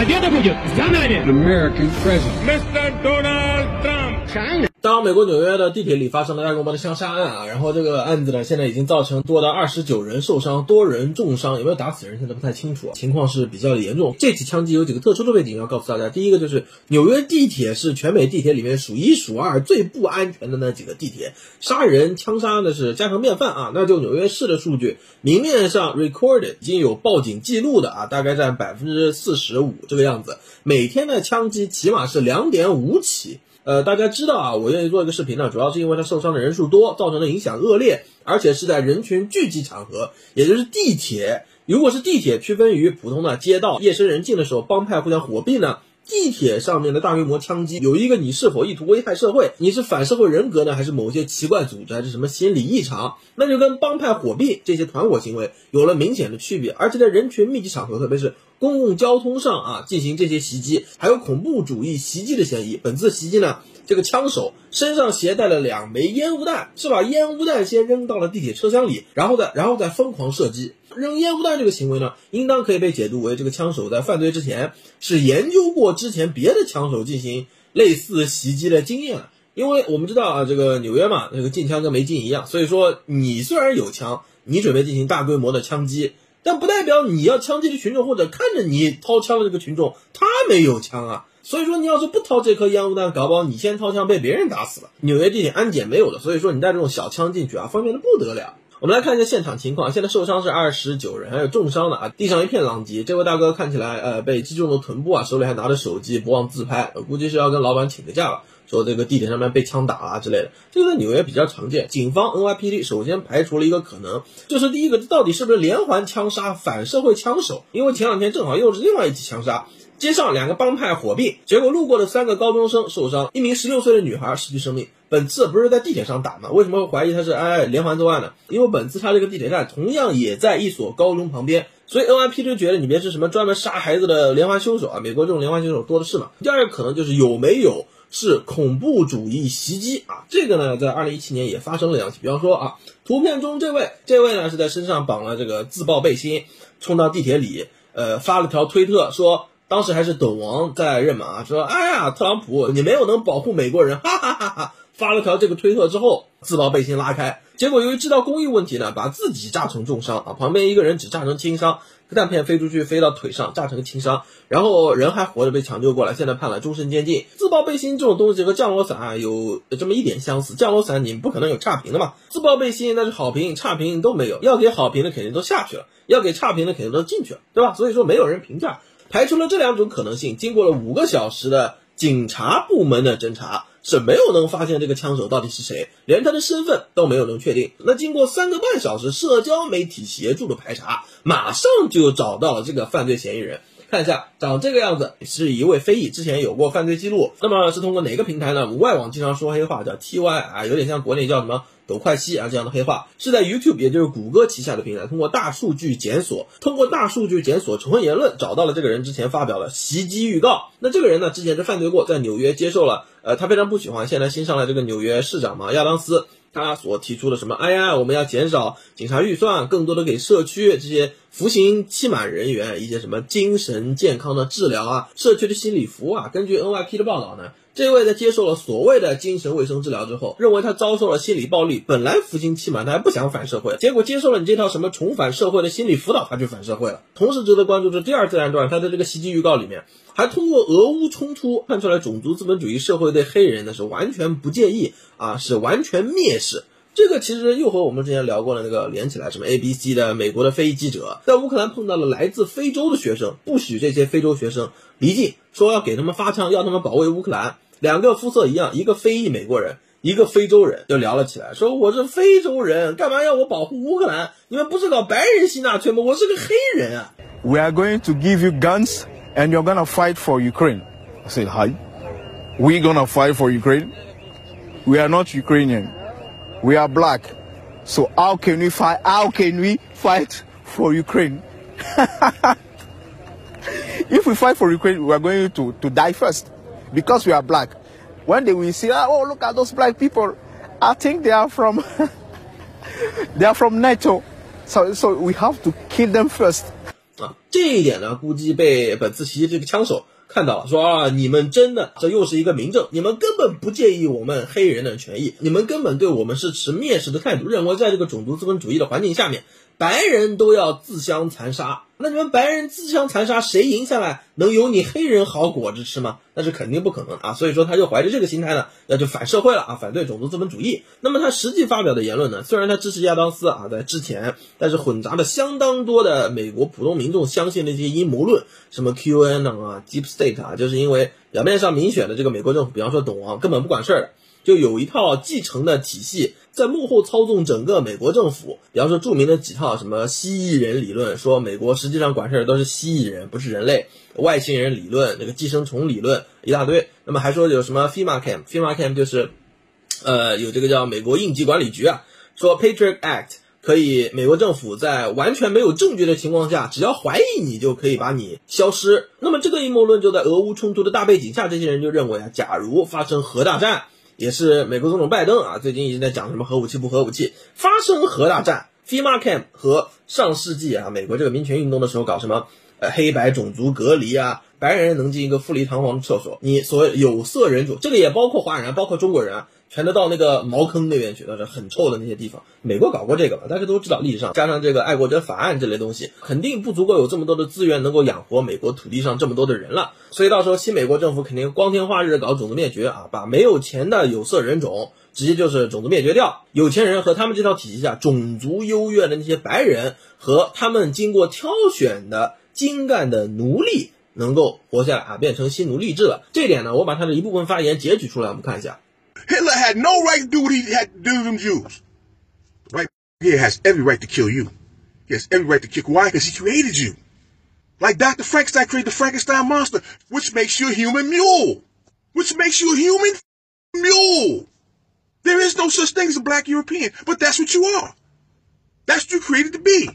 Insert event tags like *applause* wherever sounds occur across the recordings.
Войдет и будет за нами. American president. Mr. Donald Trump. 当美国纽约的地铁里发生了大规模的枪杀案啊，然后这个案子呢，现在已经造成多达二十九人受伤，多人重伤，有没有打死人现在不太清楚，情况是比较严重。这起枪击有几个特殊的背景要告诉大家，第一个就是纽约地铁是全美地铁里面数一数二最不安全的那几个地铁，杀人枪杀呢是家常便饭啊。那就纽约市的数据，明面上 recorded 已经有报警记录的啊，大概占百分之四十五这个样子，每天的枪击起码是两点五起。呃，大家知道啊，我愿意做一个视频呢，主要是因为它受伤的人数多，造成的影响恶劣，而且是在人群聚集场合，也就是地铁。如果是地铁区分于普通的街道，夜深人静的时候，帮派互相火并呢？地铁上面的大规模枪击，有一个你是否意图危害社会？你是反社会人格呢，还是某些奇怪组织，还是什么心理异常？那就跟帮派火并这些团伙行为有了明显的区别。而且在人群密集场合，特别是公共交通上啊，进行这些袭击，还有恐怖主义袭击的嫌疑。本次袭击呢，这个枪手身上携带了两枚烟雾弹，是把烟雾弹先扔到了地铁车厢里，然后再然后再疯狂射击。扔烟雾弹这个行为呢，应当可以被解读为这个枪手在犯罪之前是研究过之前别的枪手进行类似袭击的经验了。因为我们知道啊，这个纽约嘛，这个禁枪跟没禁一样，所以说你虽然有枪，你准备进行大规模的枪击，但不代表你要枪击的群众或者看着你掏枪的这个群众他没有枪啊。所以说你要是不掏这颗烟雾弹，搞不好你先掏枪被别人打死了。纽约地铁安检没有的，所以说你带这种小枪进去啊，方便的不得了。我们来看一下现场情况，现在受伤是二十九人，还有重伤的啊，地上一片狼藉。这位大哥看起来呃被击中了臀部啊，手里还拿着手机，不忘自拍，估计是要跟老板请个假了，说这个地铁上面被枪打啊之类的。这个在纽约比较常见。警方 NYPD 首先排除了一个可能，就是第一个，这到底是不是连环枪杀反社会枪手？因为前两天正好又是另外一起枪杀。街上两个帮派火并，结果路过的三个高中生受伤，一名十六岁的女孩失去生命。本次不是在地铁上打吗？为什么会怀疑他是哎连环作案呢？因为本次他这个地铁站同样也在一所高中旁边，所以 NYPD 就觉得你别是什么专门杀孩子的连环凶手啊！美国这种连环凶手多的是嘛。第二个可能就是有没有是恐怖主义袭击啊？这个呢，在二零一七年也发生了两起，比方说啊，图片中这位，这位呢是在身上绑了这个自爆背心，冲到地铁里，呃，发了条推特说。当时还是抖王在任嘛，说哎呀，特朗普你没有能保护美国人，哈哈哈哈！发了条这个推特之后，自爆背心拉开，结果由于知道公益问题呢，把自己炸成重伤啊，旁边一个人只炸成轻伤，弹片飞出去飞到腿上，炸成轻伤，然后人还活着被抢救过来，现在判了终身监禁。自爆背心这种东西和降落伞啊有这么一点相似，降落伞你不可能有差评的嘛，自爆背心那是好评差评都没有，要给好评的肯定都下去了，要给差评的肯定都进去了，对吧？所以说没有人评价。排除了这两种可能性，经过了五个小时的警察部门的侦查，是没有能发现这个枪手到底是谁，连他的身份都没有能确定。那经过三个半小时社交媒体协助的排查，马上就找到了这个犯罪嫌疑人。看一下，长这个样子是一位非裔，之前有过犯罪记录。那么是通过哪个平台呢？外网经常说黑话，叫 TY 啊，有点像国内叫什么抖快西啊这样的黑话，是在 YouTube，也就是谷歌旗下的平台，通过大数据检索，通过大数据检索仇恨言论，找到了这个人之前发表的袭击预告。那这个人呢，之前是犯罪过，在纽约接受了，呃，他非常不喜欢现在新上来这个纽约市长嘛，亚当斯。他所提出的什么？哎呀，我们要减少警察预算，更多的给社区这些服刑期满人员一些什么精神健康的治疗啊，社区的心理服务啊。根据 NYP 的报道呢，这位在接受了所谓的精神卫生治疗之后，认为他遭受了心理暴力，本来服刑期满，他还不想反社会，结果接受了你这套什么重返社会的心理辅导，他就反社会了。同时值得关注的第二自然段，他的这个袭击预告里面。还通过俄乌冲突看出来，种族资本主义社会对黑人呢是完全不介意啊，是完全蔑视。这个其实又和我们之前聊过的那个连起来，什么 A B C 的美国的非裔记者在乌克兰碰到了来自非洲的学生，不许这些非洲学生离境，说要给他们发枪，要他们保卫乌克兰。两个肤色一样，一个非裔美国人，一个非洲人，就聊了起来，说我是非洲人，干嘛要我保护乌克兰？你们不是搞白人吸纳粹吗？我是个黑人啊。We are going to give you guns. and you're gonna fight for Ukraine. I said, hi. We gonna fight for Ukraine? We are not Ukrainian. We are black. So how can we fight? How can we fight for Ukraine? *laughs* if we fight for Ukraine, we are going to, to die first because we are black. When they will see, oh, look at those black people. I think they are from, *laughs* they are from NATO. So, so we have to kill them first. 啊。这一点呢，估计被本次袭击这个枪手 看到了，说啊，你们真的这又是一个明证，你们根本不介意我们黑人的权益，你们根本对我们是持蔑视的态度，认为在这个种族资本主义的环境下面，白人都要自相残杀。那你们白人自相残杀，谁赢下来能有你黑人好果子吃吗？那是肯定不可能啊！所以说他就怀着这个心态呢，那就反社会了啊，反对种族资本主义。那么他实际发表的言论呢，虽然他支持亚当斯啊，在之前，但是混杂了相当多的美国普通民众相信的一些阴谋论，什么 QAnon 啊、Deep State 啊，就是因为表面上民选的这个美国政府，比方说董王根本不管事儿的。就有一套继承的体系在幕后操纵整个美国政府，比方说著名的几套什么蜥蜴人理论，说美国实际上管事儿都是蜥蜴人，不是人类；外星人理论，那个寄生虫理论一大堆。那么还说有什么 FEMA Camp，FEMA Camp 就是，呃，有这个叫美国应急管理局啊，说 Patriot Act 可以美国政府在完全没有证据的情况下，只要怀疑你就可以把你消失。那么这个阴谋论就在俄乌冲突的大背景下，这些人就认为啊，假如发生核大战。也是美国总统拜登啊，最近一直在讲什么核武器不核武器，发生核大战，FEMA Camp 和上世纪啊美国这个民权运动的时候搞什么呃黑白种族隔离啊，白人能进一个富丽堂皇的厕所，你所谓有色人种，这个也包括华人，包括中国人啊。全都到那个茅坑那边去，都是很臭的那些地方。美国搞过这个吧？大家都知道，历史上加上这个爱国者法案这类东西，肯定不足够有这么多的资源能够养活美国土地上这么多的人了。所以到时候新美国政府肯定光天化日搞种族灭绝啊，把没有钱的有色人种直接就是种族灭绝掉。有钱人和他们这套体系下种族优越的那些白人和他们经过挑选的精干的奴隶能够活下来啊，变成新奴隶制了。这点呢，我把他的一部分发言截取出来，我们看一下。Hitler had no right to do what he had to do to them Jews. Right here has every right to kill you. He has every right to kill Why? Because he created you. Like Dr. Frankenstein created the Frankenstein monster, which makes you a human mule. Which makes you a human mule. There is no such thing as a black European, but that's what you are. That's what you created to be.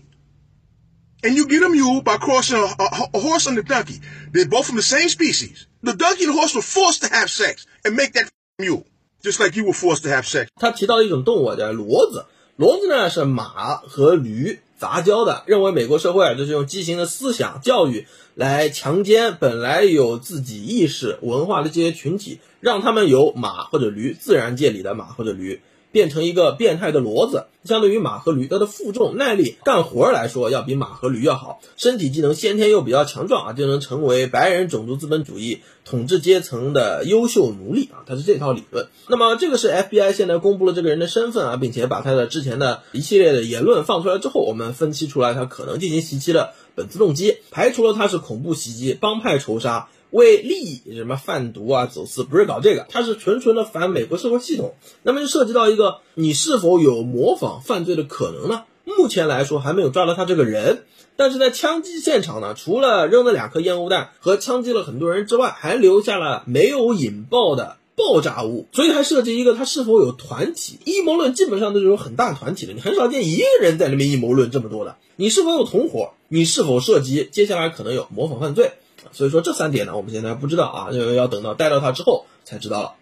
And you get a mule by crossing a, a, a horse and a donkey. They're both from the same species. The donkey and the horse were forced to have sex and make that mule. Just like you were forced to have sex。他提到一种动物叫骡子，骡子呢是马和驴杂交的，认为美国社会啊就是用畸形的思想教育来强奸本来有自己意识文化的这些群体，让他们有马或者驴，自然界里的马或者驴。变成一个变态的骡子，相对于马和驴，它的负重、耐力、干活来说，要比马和驴要好。身体机能先天又比较强壮啊，就能成为白人种族资本主义统治阶层的优秀奴隶啊，它是这套理论。那么这个是 FBI 现在公布了这个人的身份啊，并且把他的之前的一系列的言论放出来之后，我们分析出来他可能进行袭击的本次动机，排除了他是恐怖袭击、帮派仇杀。为利益什么贩毒啊、走私，不是搞这个，他是纯纯的反美国社会系统。那么就涉及到一个，你是否有模仿犯罪的可能呢？目前来说还没有抓到他这个人，但是在枪击现场呢，除了扔了两颗烟雾弹和枪击了很多人之外，还留下了没有引爆的爆炸物，所以还涉及一个他是否有团体阴谋论，基本上都是有很大团体的，你很少见一个人在那边阴谋论这么多的。你是否有同伙？你是否涉及接下来可能有模仿犯罪？所以说这三点呢，我们现在不知道啊，要要等到带到它之后才知道了。